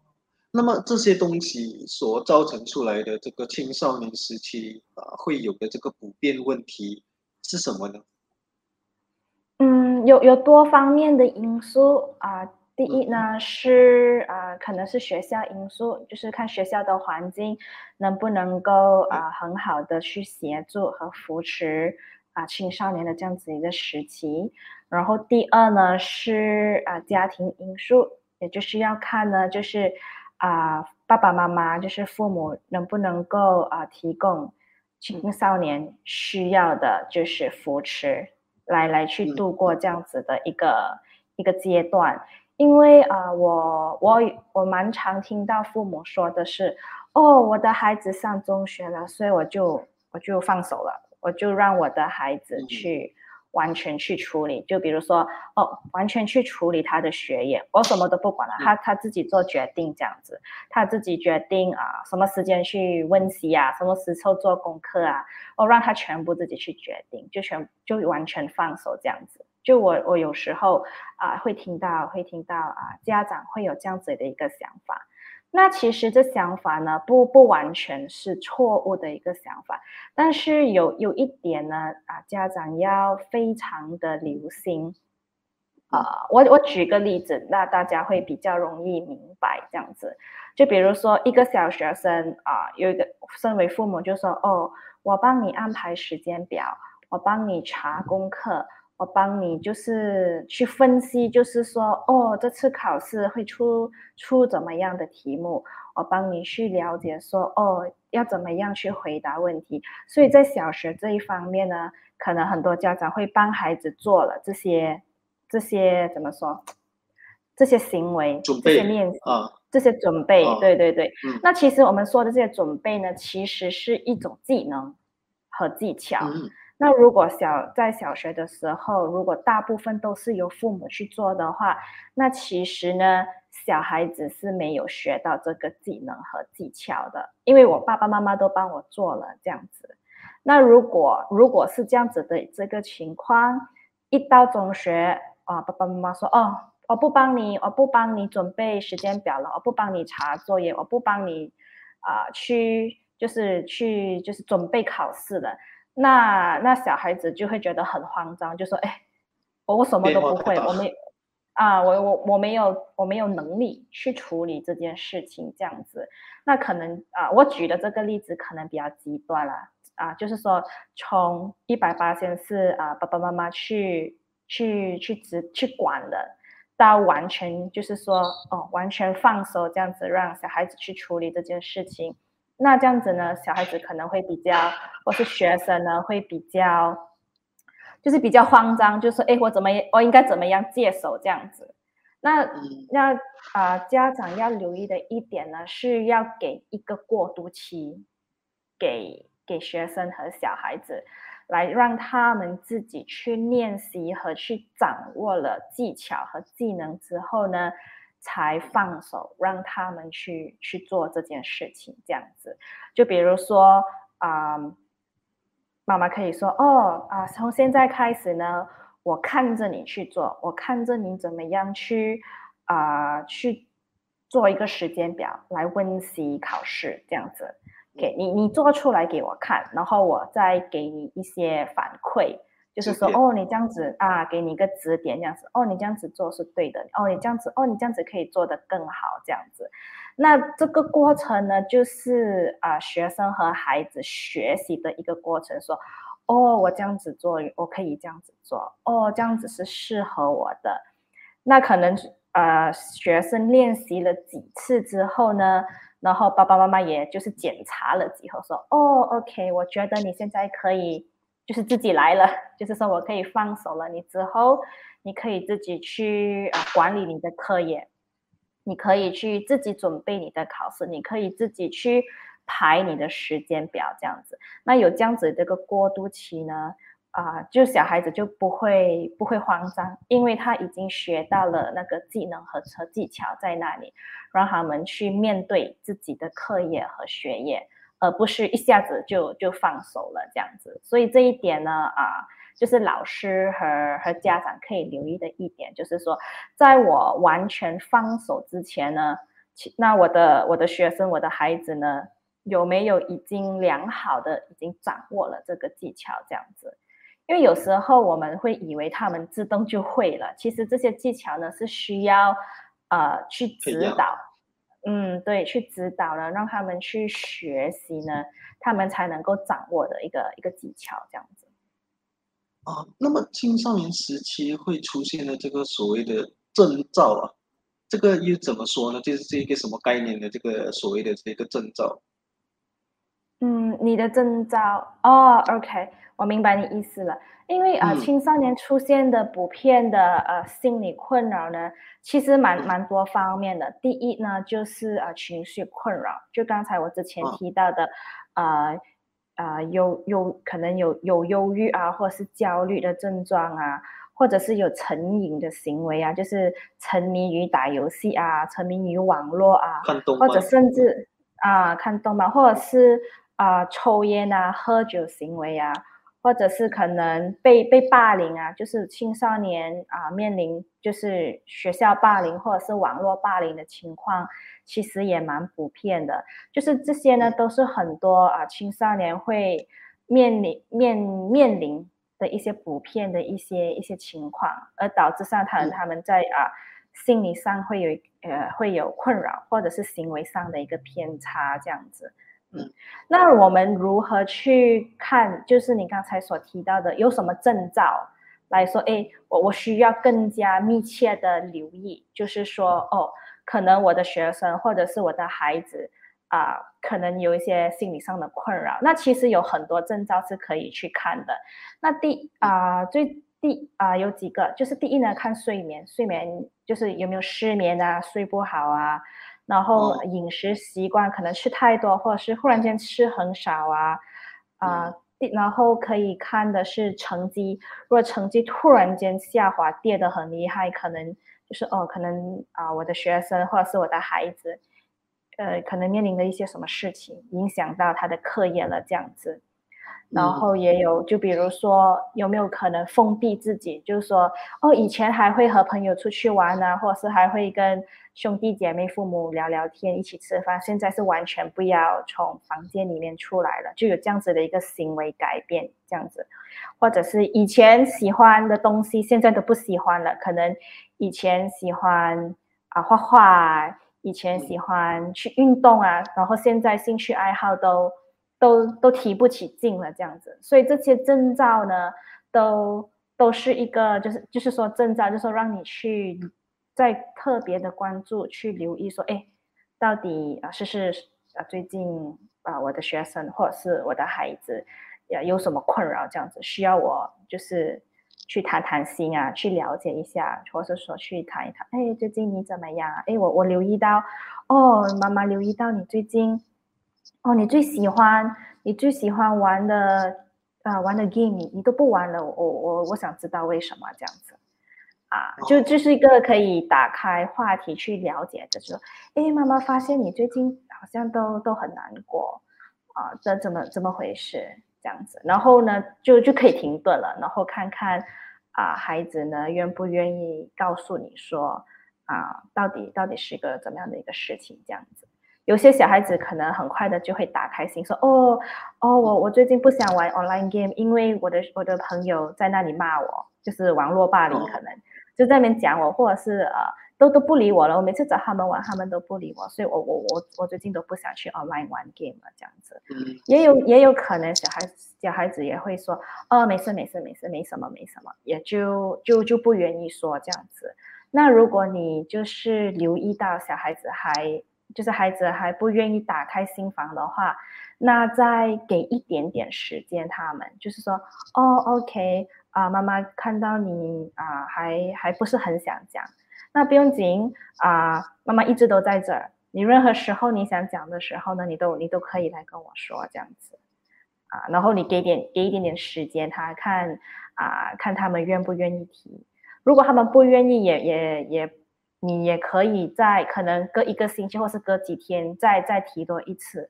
那么这些东西所造成出来的这个青少年时期啊，会有的这个普遍问题是什么呢？嗯，有有多方面的因素啊。第一呢是啊，可能是学校因素，就是看学校的环境能不能够啊很好的去协助和扶持啊青少年的这样子一个时期。然后第二呢是啊家庭因素，也就是要看呢就是啊爸爸妈妈就是父母能不能够啊提供青少年需要的就是扶持，来来去度过这样子的一个一个阶段。因为啊，我我我蛮常听到父母说的是，哦，我的孩子上中学了，所以我就我就放手了，我就让我的孩子去完全去处理。就比如说，哦，完全去处理他的学业，我什么都不管了，他他自己做决定这样子，他自己决定啊，什么时间去温习啊，什么时候做功课啊，我让他全部自己去决定，就全就完全放手这样子。就我我有时候啊会听到会听到啊家长会有这样子的一个想法，那其实这想法呢不不完全是错误的一个想法，但是有有一点呢啊家长要非常的留心啊我我举个例子，那大家会比较容易明白这样子，就比如说一个小学生啊有一个身为父母就说哦我帮你安排时间表，我帮你查功课。我帮你就是去分析，就是说，哦，这次考试会出出怎么样的题目？我帮你去了解，说，哦，要怎么样去回答问题？所以在小学这一方面呢，可能很多家长会帮孩子做了这些这些怎么说？这些行为、准备、这些练习啊，这些准备，对对对。那其实我们说的这些准备呢，其实是一种技能和技巧。那如果小在小学的时候，如果大部分都是由父母去做的话，那其实呢，小孩子是没有学到这个技能和技巧的，因为我爸爸妈妈都帮我做了这样子。那如果如果是这样子的这个情况，一到中学啊，爸爸妈妈说哦，我不帮你，我不帮你准备时间表了，我不帮你查作业，我不帮你啊去就是去就是准备考试了。那那小孩子就会觉得很慌张，就说：“哎，我我什么都不会，我没啊，我我我没有我没有能力去处理这件事情，这样子。那可能啊，我举的这个例子可能比较极端了啊，就是说从一百八先是啊爸爸妈妈去去去执去管的，到完全就是说哦完全放手这样子，让小孩子去处理这件事情。”那这样子呢，小孩子可能会比较，或是学生呢会比较，就是比较慌张，就说：“哎，我怎么我应该怎么样接手这样子？”那那啊，家长要留意的一点呢，是要给一个过渡期，给给学生和小孩子，来让他们自己去练习和去掌握了技巧和技能之后呢。才放手让他们去去做这件事情，这样子，就比如说啊，妈妈可以说哦啊，从现在开始呢，我看着你去做，我看着你怎么样去啊去做一个时间表来温习考试，这样子，给你你做出来给我看，然后我再给你一些反馈。就是说，哦，你这样子啊，给你一个指点，这样子，哦，你这样子做是对的，哦，你这样子，哦，你这样子可以做得更好，这样子。那这个过程呢，就是啊，学生和孩子学习的一个过程。说，哦，我这样子做，我可以这样子做，哦，这样子是适合我的。那可能呃，学生练习了几次之后呢，然后爸爸妈妈也就是检查了几后，说，哦，OK，我觉得你现在可以。就是自己来了，就是说我可以放手了。你之后你可以自己去啊管理你的课业，你可以去自己准备你的考试，你可以自己去排你的时间表，这样子。那有这样子这个过渡期呢，啊，就小孩子就不会不会慌张，因为他已经学到了那个技能和和技巧在那里，让他们去面对自己的课业和学业。而不是一下子就就放手了这样子，所以这一点呢，啊，就是老师和和家长可以留意的一点，就是说，在我完全放手之前呢，那我的我的学生，我的孩子呢，有没有已经良好的已经掌握了这个技巧这样子？因为有时候我们会以为他们自动就会了，其实这些技巧呢是需要呃去指导，嗯，对，去指导呢，让他们去学习呢，他们才能够掌握的一个一个技巧，这样子。啊，那么青少年时期会出现的这个所谓的征兆啊，这个又怎么说呢？就是这一个什么概念的这个所谓的这个征兆？嗯，你的征兆哦，OK，我明白你意思了。因为啊，青少年出现的普遍的呃心理困扰呢，其实蛮蛮多方面的。第一呢，就是呃情绪困扰，就刚才我之前提到的，呃呃有有可能有有忧郁啊，或者是焦虑的症状啊，或者是有成瘾的行为啊，就是沉迷于打游戏啊，沉迷于网络啊，或者甚至啊看动漫，或者是。啊，抽烟啊，喝酒行为啊，或者是可能被被霸凌啊，就是青少年啊面临就是学校霸凌或者是网络霸凌的情况，其实也蛮普遍的。就是这些呢，都是很多啊青少年会面临面面临的一些普遍的一些一些情况，而导致上他他们在啊心理上会有呃会有困扰，或者是行为上的一个偏差这样子。嗯，那我们如何去看？就是你刚才所提到的，有什么征兆来说？哎，我我需要更加密切的留意，就是说，哦，可能我的学生或者是我的孩子啊，可能有一些心理上的困扰。那其实有很多征兆是可以去看的。那第啊，最第啊，有几个，就是第一呢，看睡眠，睡眠就是有没有失眠啊，睡不好啊。然后饮食习惯可能吃太多，或者是忽然间吃很少啊，啊，然后可以看的是成绩，如果成绩突然间下滑，跌得很厉害，可能就是哦，可能啊，我的学生或者是我的孩子，呃，可能面临的一些什么事情，影响到他的课业了，这样子。然后也有，就比如说有没有可能封闭自己，就是说，哦，以前还会和朋友出去玩啊，或者是还会跟兄弟姐妹、父母聊聊天，一起吃饭，现在是完全不要从房间里面出来了，就有这样子的一个行为改变，这样子，或者是以前喜欢的东西，现在都不喜欢了，可能以前喜欢啊画画，以前喜欢去运动啊，然后现在兴趣爱好都。都都提不起劲了，这样子，所以这些征兆呢，都都是一个，就是就是说征兆，就是说让你去在特别的关注，去留意，说，哎，到底啊是是啊最近啊我的学生或者是我的孩子呀有什么困扰，这样子需要我就是去谈谈心啊，去了解一下，或者说去谈一谈，哎，最近你怎么样？哎，我我留意到，哦，妈妈留意到你最近。哦，你最喜欢你最喜欢玩的啊玩的 game，你都不玩了，我我我想知道为什么这样子啊？就这是一个可以打开话题去了解的，说，哎，妈妈发现你最近好像都都很难过啊，这怎么怎么回事？这样子，然后呢就就可以停顿了，然后看看啊孩子呢愿不愿意告诉你说啊到底到底是个怎么样的一个事情这样子。有些小孩子可能很快的就会打开心，说哦哦，我我最近不想玩 online game，因为我的我的朋友在那里骂我，就是网络霸凌，可能就在那边讲我，或者是呃都都不理我了。我每次找他们玩，他们都不理我，所以我我我我最近都不想去 online 玩 game 了，这样子。也有也有可能小孩小孩子也会说哦，没事没事没事，没什么没什么，也就就就不愿意说这样子。那如果你就是留意到小孩子还。就是孩子还不愿意打开心房的话，那再给一点点时间他们，就是说，哦，OK，啊，妈妈看到你啊，还还不是很想讲，那不用紧啊，妈妈一直都在这儿，你任何时候你想讲的时候呢，你都你都可以来跟我说这样子，啊，然后你给点给一点点时间他看啊，看他们愿不愿意提，如果他们不愿意，也也也。你也可以在可能隔一个星期，或是隔几天再再提多一次，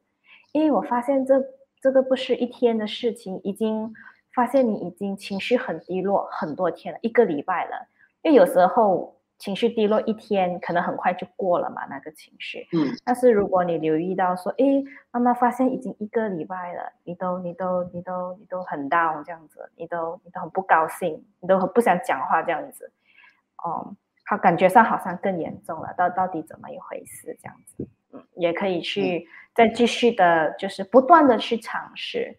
因为我发现这这个不是一天的事情，已经发现你已经情绪很低落很多天了，一个礼拜了。因为有时候情绪低落一天，可能很快就过了嘛，那个情绪。嗯。但是如果你留意到说，哎，妈妈发现已经一个礼拜了，你都你都你都你都很 down 这样子，你都你都很不高兴，你都很不想讲话这样子，哦。好，感觉上好像更严重了，到到底怎么一回事？这样子，嗯，也可以去再继续的，就是不断的去尝试。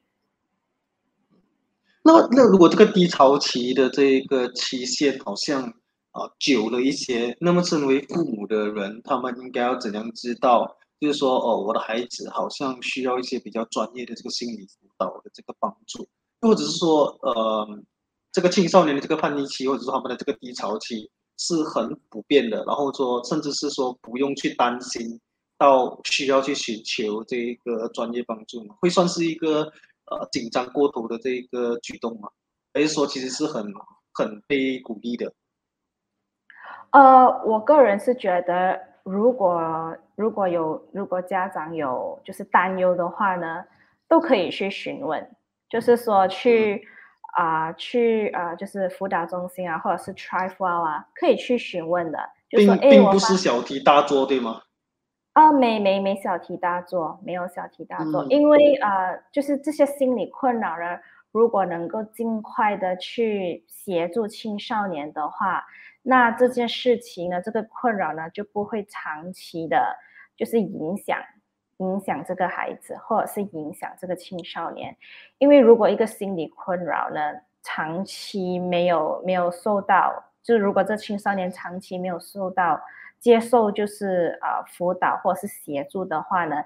那那如果这个低潮期的这个期限好像啊久了一些，那么身为父母的人，他们应该要怎样知道？就是说，哦，我的孩子好像需要一些比较专业的这个心理辅导的这个帮助，或者是说，呃，这个青少年的这个叛逆期，或者说他们的这个低潮期是很普遍的，然后说，甚至是说不用去担心到需要去寻求这个专业帮助会算是一个呃紧张过头的这个举动吗？还是说其实是很很被鼓励的？呃，我个人是觉得。如果如果有如果家长有就是担忧的话呢，都可以去询问，就是说去啊去啊就是辅导中心啊，或者是 Try For 啊，可以去询问的。并并不是小题大做，对吗？啊，没没没小题大做，没有小题大做，因为啊，就是这些心理困扰呢，如果能够尽快的去协助青少年的话。那这件事情呢，这个困扰呢就不会长期的，就是影响影响这个孩子，或者是影响这个青少年。因为如果一个心理困扰呢，长期没有没有受到，就如果这青少年长期没有受到接受，就是啊辅导或者是协助的话呢，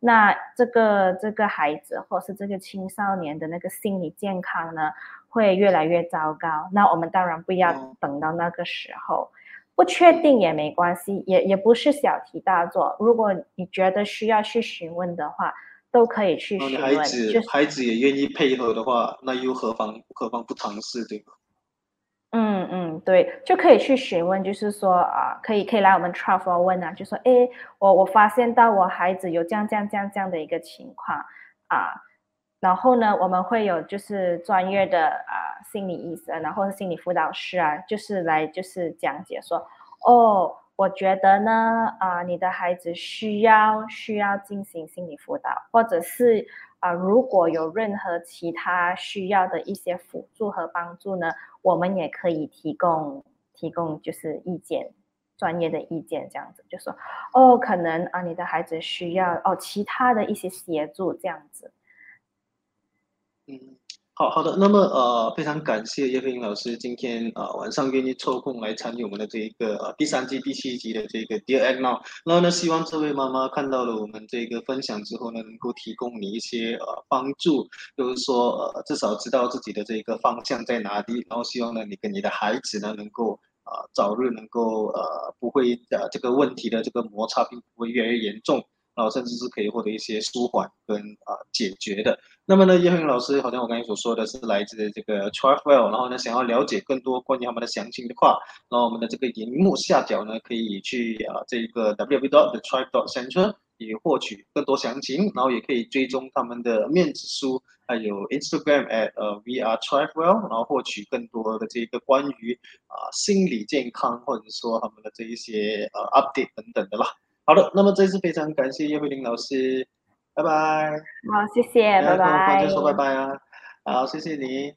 那这个这个孩子或者是这个青少年的那个心理健康呢？会越来越糟糕，那我们当然不要等到那个时候，不确定也没关系，也也不是小题大做。如果你觉得需要去询问的话，都可以去询问。孩子孩子也愿意配合的话，那又何妨何妨不尝试，对吗？嗯嗯，对，就可以去询问，就是说啊，可以可以来我们 travel 问啊，就说哎，我我发现到我孩子有这样这样这样这样的一个情况啊。然后呢，我们会有就是专业的啊心理医生，然后心理辅导师啊，就是来就是讲解说，哦，我觉得呢，啊，你的孩子需要需要进行心理辅导，或者是啊，如果有任何其他需要的一些辅助和帮助呢，我们也可以提供提供就是意见，专业的意见这样子，就说，哦，可能啊，你的孩子需要哦其他的一些协助这样子。嗯，好好的，那么呃，非常感谢叶飞英老师今天啊晚上愿意抽空来参与我们的这一个呃第三季第七集的这个 Dear Egg Now，然后呢，希望这位妈妈看到了我们这个分享之后呢，能够提供你一些呃帮助，就是说呃至少知道自己的这个方向在哪里，然后希望呢你跟你的孩子呢能够啊早日能够呃不会呃这个问题的这个摩擦并不会越来越严重。然后甚至是可以获得一些舒缓跟啊解决的。那么呢，叶恒老师好像我刚才所说的是来自这个 Trifwell，然后呢，想要了解更多关于他们的详情的话，然后我们的这个荧幕下角呢，可以去啊这个 www dot the tribe dot center 以获取更多详情，然后也可以追踪他们的面子书，还有 Instagram at 呃 we are Trifwell，然后获取更多的这个关于啊心理健康或者说他们的这一些呃 update 等等的啦。好的，那么这次非常感谢叶慧玲老师，拜拜。好，谢谢，拜拜。跟说拜拜啊，好，谢谢你。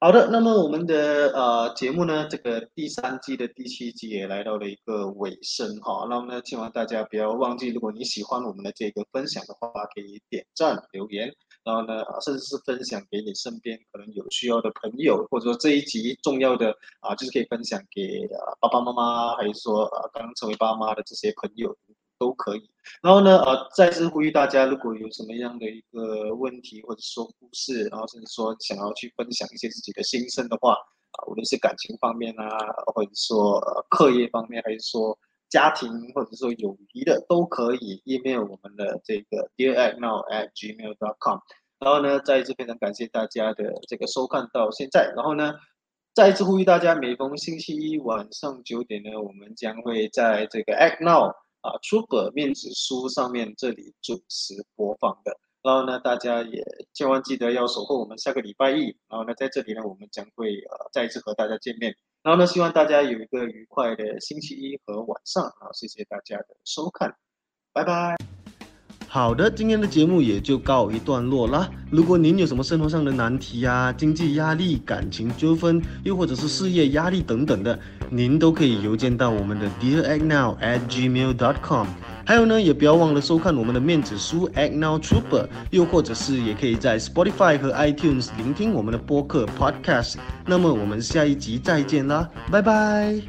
好的，那么我们的呃节目呢，这个第三季的第七集也来到了一个尾声哈。那么呢，希望大家不要忘记，如果你喜欢我们的这个分享的话，可以点赞留言。然后呢，甚至是分享给你身边可能有需要的朋友，或者说这一集重要的啊，就是可以分享给呃爸爸妈妈，还是说呃刚成为爸妈的这些朋友都可以。然后呢，呃，再次呼吁大家，如果有什么样的一个问题，或者说故事，然后甚至说想要去分享一些自己的心声的话，啊，无论是感情方面啊，或者说呃课业方面，还是说家庭或者说友谊的，都可以 email 我们的这个 dear at now at gmail dot com。然后呢，再一次非常感谢大家的这个收看到现在。然后呢，再一次呼吁大家，每逢星期一晚上九点呢，我们将会在这个 Act Now 啊出版面子书上面这里准时播放的。然后呢，大家也千万记得要守候我们下个礼拜一。然后呢，在这里呢，我们将会呃再一次和大家见面。然后呢，希望大家有一个愉快的星期一和晚上。好，谢谢大家的收看，拜拜。好的，今天的节目也就告一段落啦。如果您有什么生活上的难题啊、经济压力、感情纠纷，又或者是事业压力等等的，您都可以邮件到我们的 Dear Act Now at gmail dot com。还有呢，也不要忘了收看我们的面子书 Act Now Trooper，又或者是也可以在 Spotify 和 iTunes 聆听我们的播客 Podcast。那么我们下一集再见啦，拜拜。